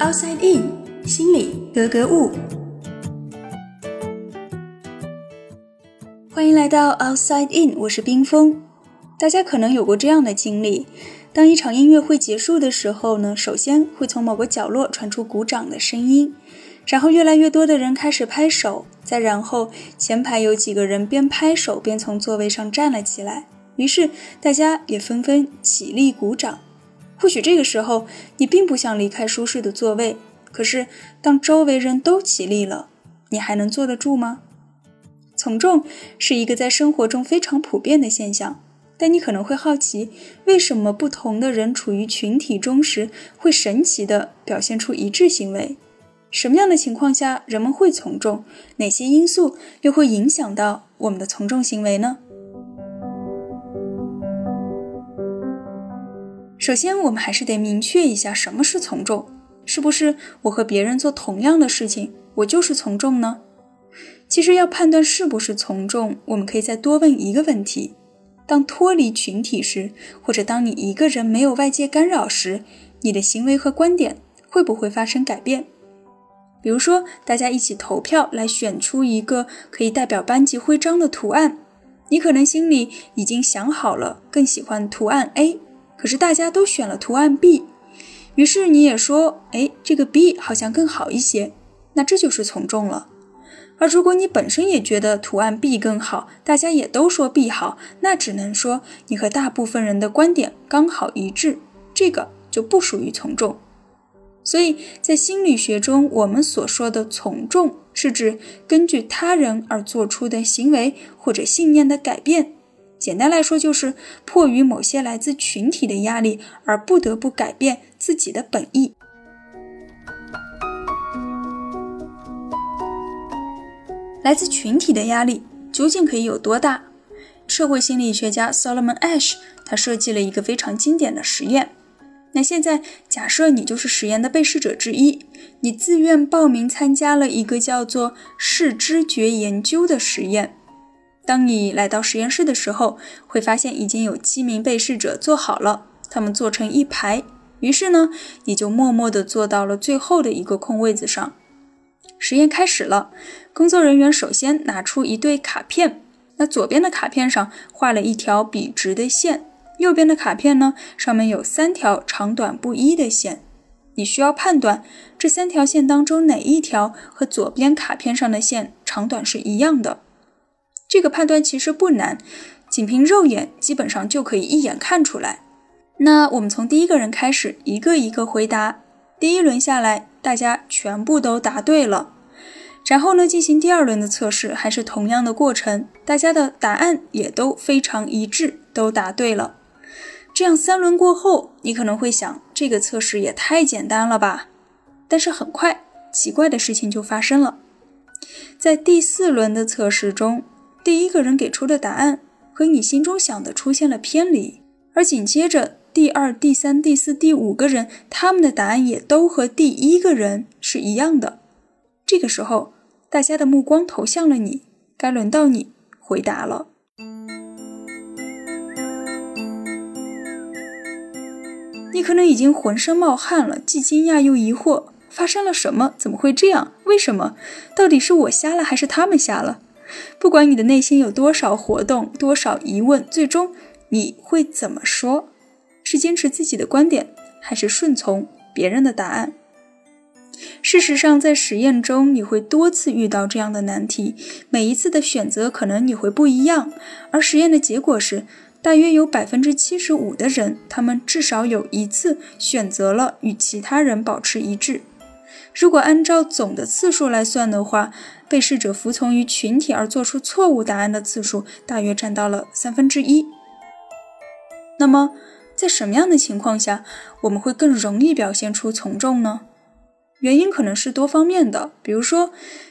Outside In，心里格格物。欢迎来到 Outside In，我是冰峰。大家可能有过这样的经历：当一场音乐会结束的时候呢，首先会从某个角落传出鼓掌的声音，然后越来越多的人开始拍手，再然后前排有几个人边拍手边从座位上站了起来，于是大家也纷纷起立鼓掌。或许这个时候你并不想离开舒适的座位，可是当周围人都起立了，你还能坐得住吗？从众是一个在生活中非常普遍的现象，但你可能会好奇，为什么不同的人处于群体中时会神奇地表现出一致行为？什么样的情况下人们会从众？哪些因素又会影响到我们的从众行为呢？首先，我们还是得明确一下什么是从众，是不是我和别人做同样的事情，我就是从众呢？其实要判断是不是从众，我们可以再多问一个问题：当脱离群体时，或者当你一个人没有外界干扰时，你的行为和观点会不会发生改变？比如说，大家一起投票来选出一个可以代表班级徽章的图案，你可能心里已经想好了，更喜欢图案 A。可是大家都选了图案 B，于是你也说，哎，这个 B 好像更好一些，那这就是从众了。而如果你本身也觉得图案 B 更好，大家也都说 B 好，那只能说你和大部分人的观点刚好一致，这个就不属于从众。所以在心理学中，我们所说的从众，是指根据他人而做出的行为或者信念的改变。简单来说，就是迫于某些来自群体的压力而不得不改变自己的本意。来自群体的压力究竟可以有多大？社会心理学家 Solomon Ash 他设计了一个非常经典的实验。那现在假设你就是实验的被试者之一，你自愿报名参加了一个叫做“视知觉研究”的实验。当你来到实验室的时候，会发现已经有七名被试者坐好了，他们坐成一排。于是呢，你就默默地坐到了最后的一个空位子上。实验开始了，工作人员首先拿出一对卡片，那左边的卡片上画了一条笔直的线，右边的卡片呢，上面有三条长短不一的线。你需要判断这三条线当中哪一条和左边卡片上的线长短是一样的。这个判断其实不难，仅凭肉眼基本上就可以一眼看出来。那我们从第一个人开始，一个一个回答。第一轮下来，大家全部都答对了。然后呢，进行第二轮的测试，还是同样的过程，大家的答案也都非常一致，都答对了。这样三轮过后，你可能会想，这个测试也太简单了吧？但是很快，奇怪的事情就发生了，在第四轮的测试中。第一个人给出的答案和你心中想的出现了偏离，而紧接着第二、第三、第四、第五个人，他们的答案也都和第一个人是一样的。这个时候，大家的目光投向了你，该轮到你回答了。你可能已经浑身冒汗了，既惊讶又疑惑，发生了什么？怎么会这样？为什么？到底是我瞎了，还是他们瞎了？不管你的内心有多少活动、多少疑问，最终你会怎么说？是坚持自己的观点，还是顺从别人的答案？事实上，在实验中你会多次遇到这样的难题，每一次的选择可能你会不一样。而实验的结果是，大约有百分之七十五的人，他们至少有一次选择了与其他人保持一致。如果按照总的次数来算的话，被试者服从于群体而做出错误答案的次数大约占到了三分之一。那么，在什么样的情况下我们会更容易表现出从众呢？原因可能是多方面的，比如说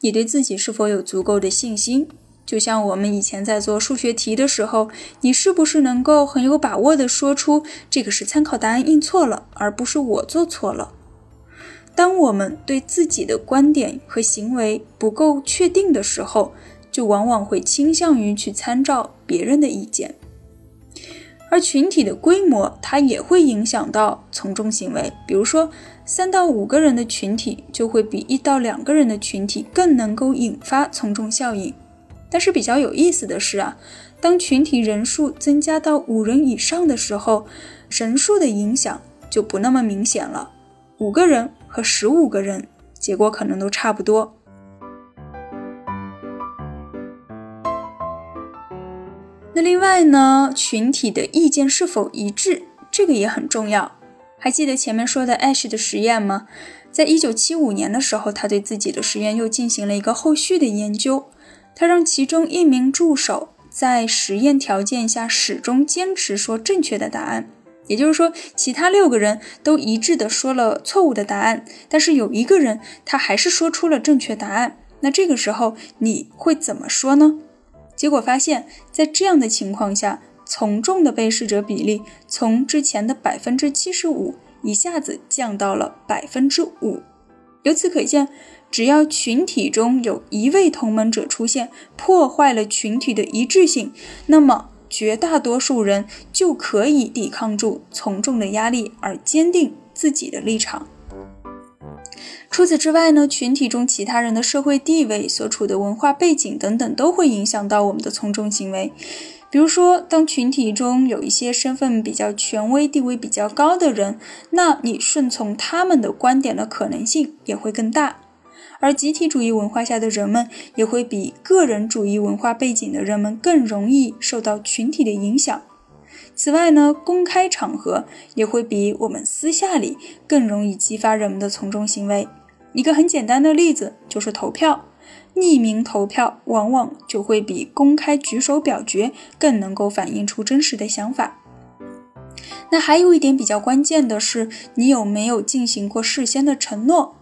你对自己是否有足够的信心，就像我们以前在做数学题的时候，你是不是能够很有把握地说出这个是参考答案印错了，而不是我做错了。当我们对自己的观点和行为不够确定的时候，就往往会倾向于去参照别人的意见。而群体的规模，它也会影响到从众行为。比如说，三到五个人的群体就会比一到两个人的群体更能够引发从众效应。但是比较有意思的是啊，当群体人数增加到五人以上的时候，人数的影响就不那么明显了。五个人和十五个人，结果可能都差不多。那另外呢，群体的意见是否一致，这个也很重要。还记得前面说的 Ash 的实验吗？在一九七五年的时候，他对自己的实验又进行了一个后续的研究。他让其中一名助手在实验条件下始终坚持说正确的答案，也就是说，其他六个人都一致的说了错误的答案，但是有一个人他还是说出了正确答案。那这个时候你会怎么说呢？结果发现，在这样的情况下，从众的被试者比例从之前的百分之七十五一下子降到了百分之五。由此可见，只要群体中有一位同盟者出现，破坏了群体的一致性，那么绝大多数人就可以抵抗住从众的压力，而坚定自己的立场。除此之外呢，群体中其他人的社会地位、所处的文化背景等等，都会影响到我们的从众行为。比如说，当群体中有一些身份比较权威、地位比较高的人，那你顺从他们的观点的可能性也会更大。而集体主义文化下的人们，也会比个人主义文化背景的人们更容易受到群体的影响。此外呢，公开场合也会比我们私下里更容易激发人们的从众行为。一个很简单的例子就是投票，匿名投票往往就会比公开举手表决更能够反映出真实的想法。那还有一点比较关键的是，你有没有进行过事先的承诺？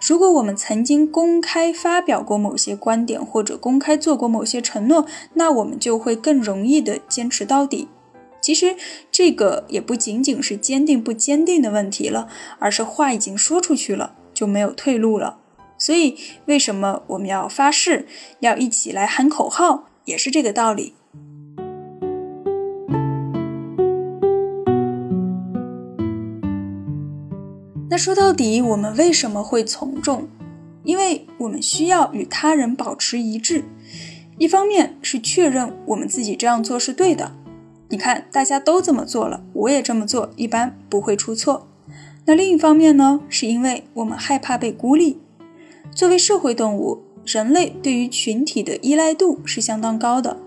如果我们曾经公开发表过某些观点，或者公开做过某些承诺，那我们就会更容易的坚持到底。其实这个也不仅仅是坚定不坚定的问题了，而是话已经说出去了。就没有退路了，所以为什么我们要发誓，要一起来喊口号，也是这个道理。说到底，我们为什么会从众？因为我们需要与他人保持一致，一方面是确认我们自己这样做是对的。你看，大家都这么做了，我也这么做，一般不会出错。那另一方面呢，是因为我们害怕被孤立。作为社会动物，人类对于群体的依赖度是相当高的。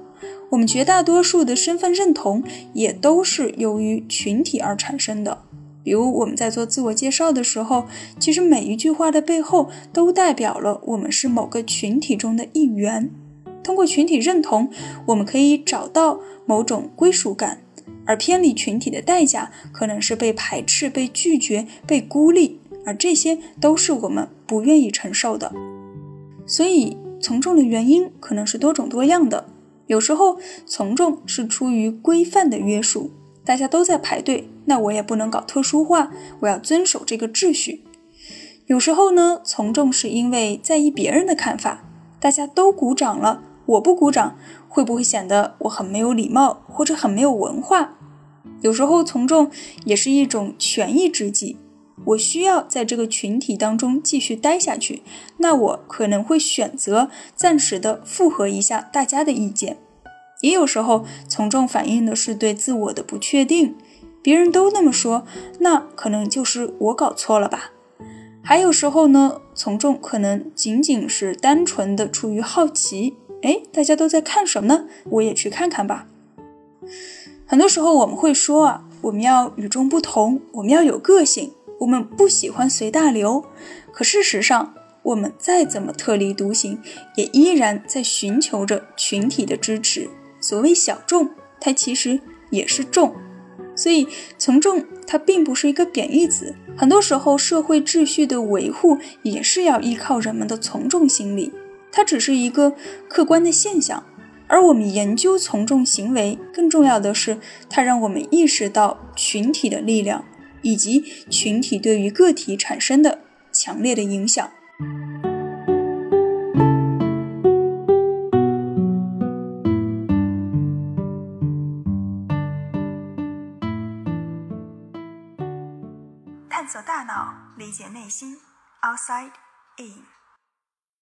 我们绝大多数的身份认同也都是由于群体而产生的。比如我们在做自我介绍的时候，其实每一句话的背后都代表了我们是某个群体中的一员。通过群体认同，我们可以找到某种归属感。而偏离群体的代价，可能是被排斥、被拒绝、被孤立，而这些都是我们不愿意承受的。所以，从众的原因可能是多种多样的。有时候，从众是出于规范的约束，大家都在排队，那我也不能搞特殊化，我要遵守这个秩序。有时候呢，从众是因为在意别人的看法，大家都鼓掌了，我不鼓掌。会不会显得我很没有礼貌，或者很没有文化？有时候从众也是一种权宜之计，我需要在这个群体当中继续待下去，那我可能会选择暂时的附和一下大家的意见。也有时候从众反映的是对自我的不确定，别人都那么说，那可能就是我搞错了吧？还有时候呢，从众可能仅仅是单纯的出于好奇。哎，大家都在看什么呢？我也去看看吧。很多时候我们会说啊，我们要与众不同，我们要有个性，我们不喜欢随大流。可事实上，我们再怎么特立独行，也依然在寻求着群体的支持。所谓小众，它其实也是众。所以，从众它并不是一个贬义词。很多时候，社会秩序的维护也是要依靠人们的从众心理。它只是一个客观的现象，而我们研究从众行为，更重要的是，它让我们意识到群体的力量，以及群体对于个体产生的强烈的影响。理解内心，outside in。